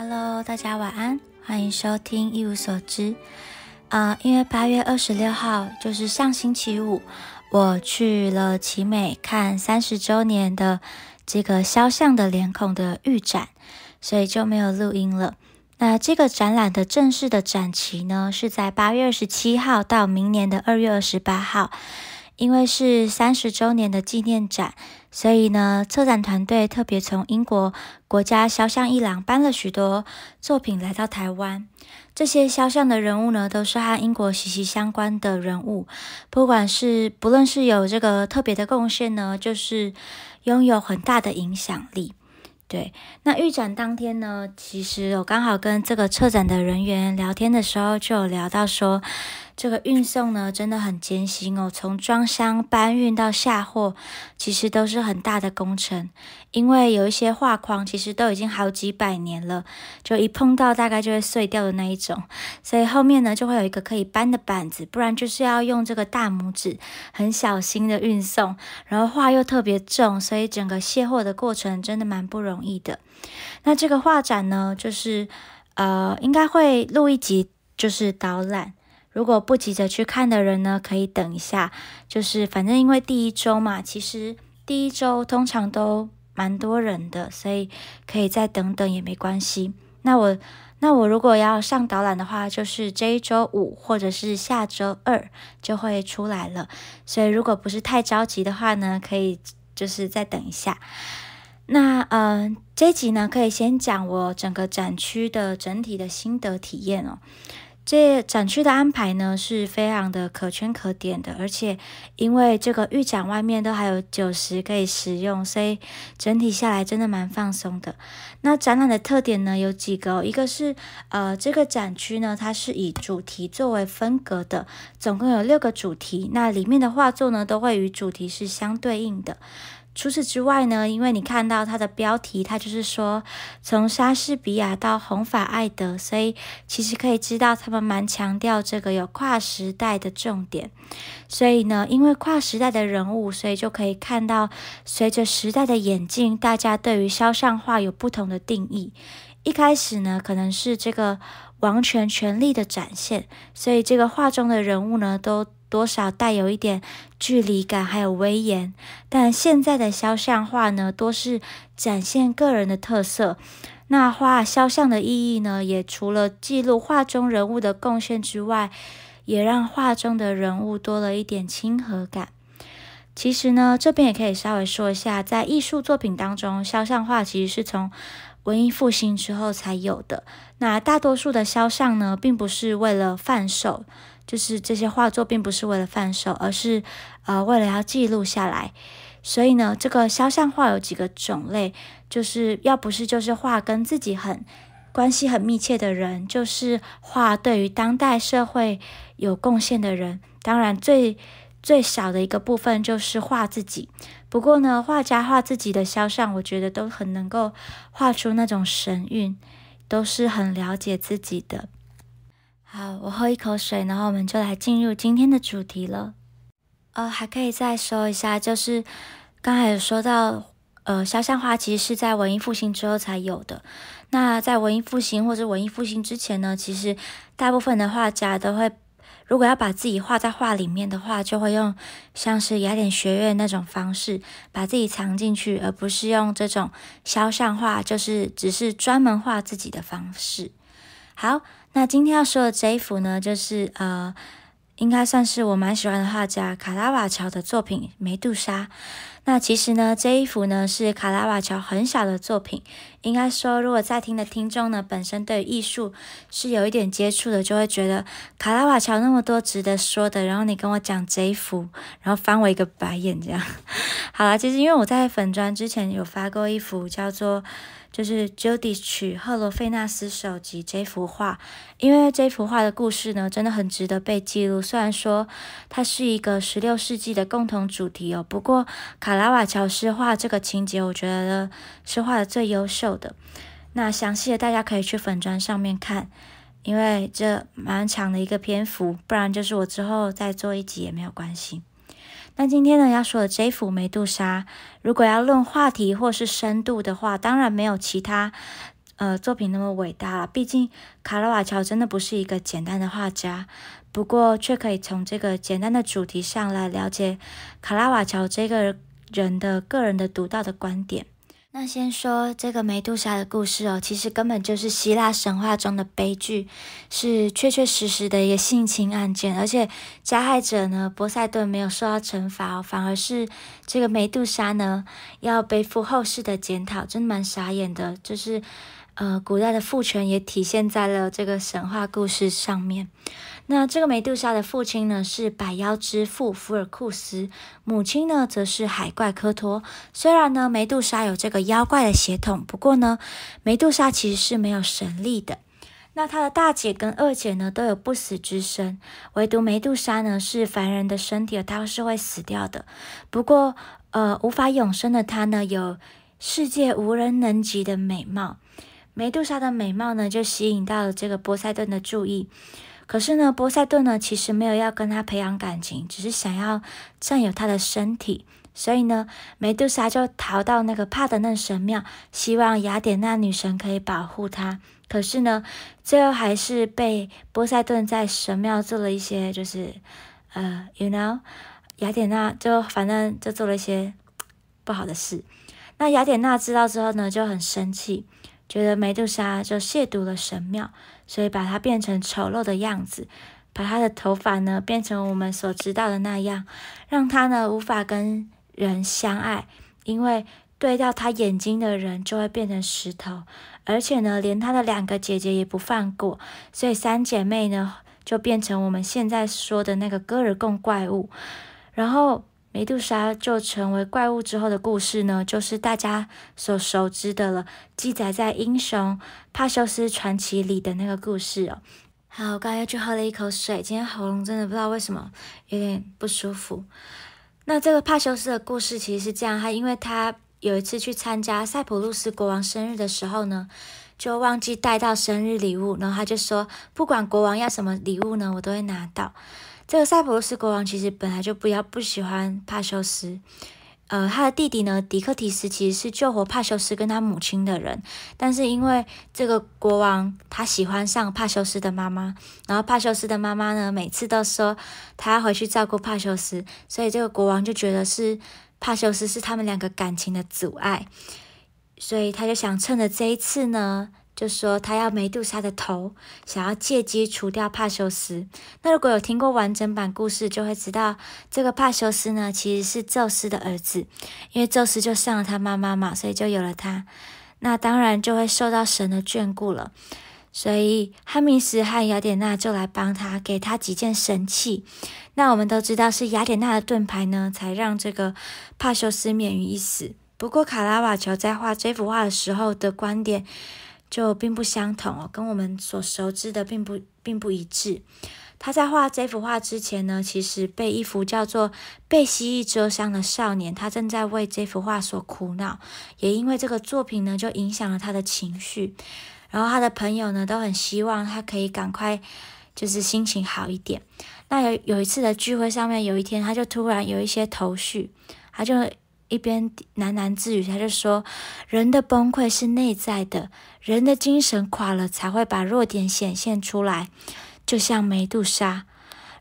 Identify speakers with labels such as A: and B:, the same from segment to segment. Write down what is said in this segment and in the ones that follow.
A: Hello，大家晚安，欢迎收听一无所知。啊、因为八月二十六号就是上星期五，我去了奇美看三十周年的这个肖像的脸孔的预展，所以就没有录音了。那这个展览的正式的展期呢，是在八月二十七号到明年的二月二十八号。因为是三十周年的纪念展，所以呢，策展团队特别从英国国家肖像一廊搬了许多作品来到台湾。这些肖像的人物呢，都是和英国息息相关的人物，不管是不论是有这个特别的贡献呢，就是拥有很大的影响力。对，那预展当天呢，其实我刚好跟这个策展的人员聊天的时候，就有聊到说，这个运送呢真的很艰辛哦，从装箱搬运到下货，其实都是很大的工程。因为有一些画框其实都已经好几百年了，就一碰到大概就会碎掉的那一种，所以后面呢就会有一个可以搬的板子，不然就是要用这个大拇指很小心的运送，然后画又特别重，所以整个卸货的过程真的蛮不容易的。那这个画展呢，就是呃应该会录一集，就是导览。如果不急着去看的人呢，可以等一下。就是反正因为第一周嘛，其实第一周通常都蛮多人的，所以可以再等等也没关系。那我那我如果要上导览的话，就是这一周五或者是下周二就会出来了。所以如果不是太着急的话呢，可以就是再等一下。那嗯、这集呢，可以先讲我整个展区的整体的心得体验哦。这展区的安排呢是非常的可圈可点的，而且因为这个预展外面都还有酒食可以食用，所以整体下来真的蛮放松的。那展览的特点呢有几个、一个是呃这个展区呢它是以主题作为分隔的，总共有六个主题，那里面的画作呢都会与主题是相对应的。除此之外呢，因为你看到它的标题，它就是说从莎士比亚到红发艾德，所以其实可以知道他们蛮强调这个有跨时代的重点。所以呢，因为跨时代的人物，所以就可以看到随着时代的演进，大家对于肖像画有不同的定义。一开始呢，可能是这个王权权力的展现，所以这个画中的人物呢，都多少带有一点距离感，还有威严。但现在的肖像画呢，多是展现个人的特色。那画肖像的意义呢，也除了记录画中人物的贡献之外，也让画中的人物多了一点亲和感。其实呢，这边也可以稍微说一下，在艺术作品当中，肖像画其实是从文艺复兴之后才有的。那大多数的肖像呢，并不是为了贩售，就是这些画作并不是为了贩售，而是呃为了要记录下来。所以呢，这个肖像画有几个种类，就是要不是就是画跟自己很关系很密切的人，就是画对于当代社会有贡献的人。当然最最少的一个部分就是画自己。不过呢，画家画自己的肖像，我觉得都很能够画出那种神韵，都是很了解自己的。好，我喝一口水，然后我们就来进入今天的主题了。呃，还可以再说一下，就是刚才有说到，呃，肖像画其实是在文艺复兴之后才有的。那在文艺复兴或者文艺复兴之前呢，其实大部分的画家都会，如果要把自己画在画里面的话，就会用像是雅典学院那种方式把自己藏进去，而不是用这种肖像画，就是只是专门画自己的方式。好，那今天要说的这一幅呢，就是呃。应该算是我蛮喜欢的画家卡拉瓦乔的作品《梅杜莎》。那其实呢，这一幅呢是卡拉瓦乔很小的作品。应该说，如果在听的听众呢本身对艺术是有一点接触的，就会觉得卡拉瓦乔那么多值得说的，然后你跟我讲这一幅，然后翻我一个白眼这样。好了，其实因为我在粉砖之前有发过一幅叫做。就是 Judy 曲赫罗菲纳斯手集这幅画，因为这幅画的故事呢，真的很值得被记录。虽然说它是一个十六世纪的共同主题哦，不过卡卡拉瓦乔诗画这个情节，我觉得是画的最优秀的。那详细的大家可以去粉砖上面看，因为这蛮长的一个篇幅，不然就是我之后再做一集也没有关系。那今天呢要说的这幅梅杜莎，如果要论话题或是深度的话，当然没有其他呃作品那么伟大了。毕竟卡拉瓦乔真的不是一个简单的画家，不过却可以从这个简单的主题上来了解卡拉瓦乔这个人的个人的独到的观点。那先说这个梅杜莎的故事哦，其实根本就是希腊神话中的悲剧，是确确实实的一个性侵案件，而且加害者呢，波塞顿没有受到惩罚，反而是这个梅杜莎呢要背负后世的检讨，真的蛮傻眼的。就是呃，古代的父权也体现在了这个神话故事上面。那这个梅杜莎的父亲呢是百妖之父福尔库斯，母亲呢则是海怪科托。虽然呢梅杜莎有这个妖怪的血统，不过呢梅杜莎其实是没有神力的。那她的大姐跟二姐呢都有不死之身，唯独梅杜莎呢是凡人的身体，她是会死掉的。不过呃无法永生的她呢有世界无人能及的美貌。梅杜莎的美貌呢就吸引到了这个波塞顿的注意。可是呢，波塞顿呢其实没有要跟他培养感情，只是想要占有他的身体。所以呢，梅杜莎就逃到那个帕德嫩神庙，希望雅典娜女神可以保护她。可是呢，最后还是被波塞顿在神庙做了一些，就是呃，you know，雅典娜就反正就做了一些不好的事。那雅典娜知道之后呢，就很生气。觉得梅杜莎就亵渎了神庙，所以把它变成丑陋的样子，把她的头发呢变成我们所知道的那样，让她呢无法跟人相爱，因为对到她眼睛的人就会变成石头，而且呢连她的两个姐姐也不放过，所以三姐妹呢就变成我们现在说的那个戈尔贡怪物，然后。梅杜莎就成为怪物之后的故事呢，就是大家所熟知的了，记载在英雄帕修斯传奇里的那个故事哦。好，我刚才又去喝了一口水，今天喉咙真的不知道为什么有点不舒服。那这个帕修斯的故事其实是这样，他因为他有一次去参加塞浦路斯国王生日的时候呢，就忘记带到生日礼物，然后他就说，不管国王要什么礼物呢，我都会拿到。这个塞浦路斯国王其实本来就不要不喜欢帕修斯，呃，他的弟弟呢，迪克提斯其实是救活帕修斯跟他母亲的人，但是因为这个国王他喜欢上帕修斯的妈妈，然后帕修斯的妈妈呢每次都说他要回去照顾帕修斯，所以这个国王就觉得是帕修斯是他们两个感情的阻碍，所以他就想趁着这一次呢。就说他要梅杜莎的头，想要借机除掉帕修斯。那如果有听过完整版故事，就会知道这个帕修斯呢，其实是宙斯的儿子，因为宙斯就上了他妈妈嘛，所以就有了他。那当然就会受到神的眷顾了。所以汉密斯和雅典娜就来帮他，给他几件神器。那我们都知道是雅典娜的盾牌呢，才让这个帕修斯免于一死。不过卡拉瓦乔在画这幅画的时候的观点。就并不相同哦，跟我们所熟知的并不并不一致。他在画这幅画之前呢，其实被一幅叫做《被蜥蜴蛰伤的少年》，他正在为这幅画所苦恼，也因为这个作品呢，就影响了他的情绪。然后他的朋友呢，都很希望他可以赶快就是心情好一点。那有有一次的聚会上面，有一天他就突然有一些头绪，他就。一边喃喃自语，他就说：“人的崩溃是内在的，人的精神垮了才会把弱点显现出来。就像梅杜莎，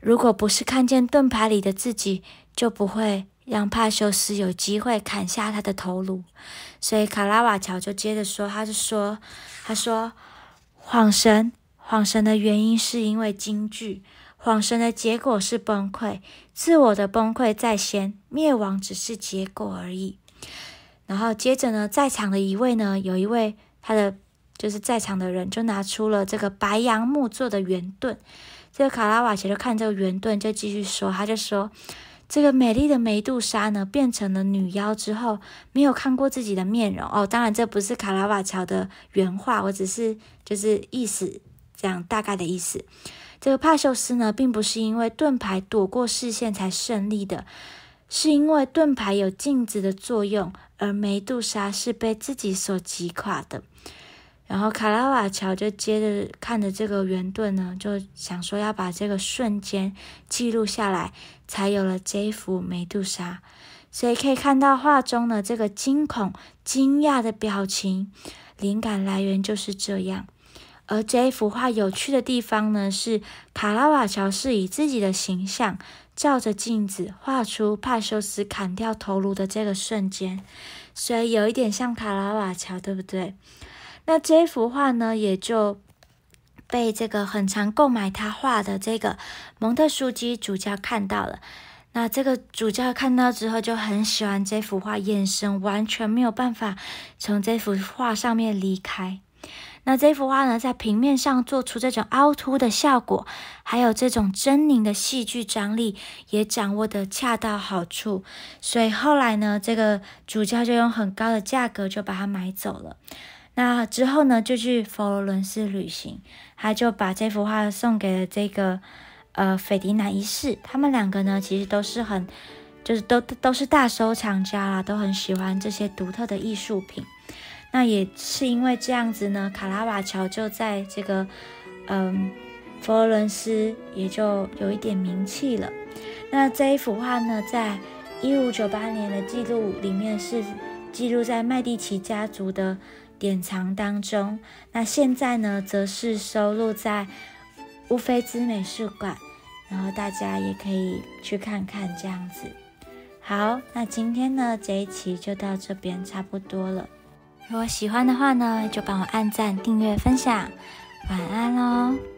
A: 如果不是看见盾牌里的自己，就不会让帕修斯有机会砍下他的头颅。所以卡拉瓦乔就接着说，他就说：他说，晃神，晃神的原因是因为京剧。”恍神的结果是崩溃，自我的崩溃在先，灭亡只是结果而已。然后接着呢，在场的一位呢，有一位他的就是在场的人就拿出了这个白杨木做的圆盾。这个卡拉瓦乔就看这个圆盾，就继续说，他就说，这个美丽的梅杜莎呢，变成了女妖之后，没有看过自己的面容哦。当然，这不是卡拉瓦乔的原话，我只是就是意思这样大概的意思。这个帕修斯呢，并不是因为盾牌躲过视线才胜利的，是因为盾牌有镜子的作用，而梅杜莎是被自己所击垮的。然后卡拉瓦乔就接着看着这个圆盾呢，就想说要把这个瞬间记录下来，才有了这一幅梅杜莎。所以可以看到画中的这个惊恐、惊讶的表情。灵感来源就是这样。而这一幅画有趣的地方呢，是卡拉瓦乔是以自己的形象照着镜子画出帕修斯砍掉头颅的这个瞬间，所以有一点像卡拉瓦乔，对不对？那这幅画呢，也就被这个很常购买他画的这个蒙特书记主教看到了。那这个主教看到之后就很喜欢这幅画，眼神完全没有办法从这幅画上面离开。那这幅画呢，在平面上做出这种凹凸的效果，还有这种狰狞的戏剧张力，也掌握的恰到好处。所以后来呢，这个主教就用很高的价格就把它买走了。那之后呢，就去佛罗伦斯旅行，他就把这幅画送给了这个呃斐迪南一世。他们两个呢，其实都是很，就是都都是大收藏家啦，都很喜欢这些独特的艺术品。那也是因为这样子呢，卡拉瓦乔就在这个嗯佛罗伦斯也就有一点名气了。那这一幅画呢，在一五九八年的记录里面是记录在麦蒂奇家族的典藏当中。那现在呢，则是收录在乌菲兹美术馆，然后大家也可以去看看这样子。好，那今天呢这一期就到这边差不多了。如果喜欢的话呢，就帮我按赞、订阅、分享。晚安喽。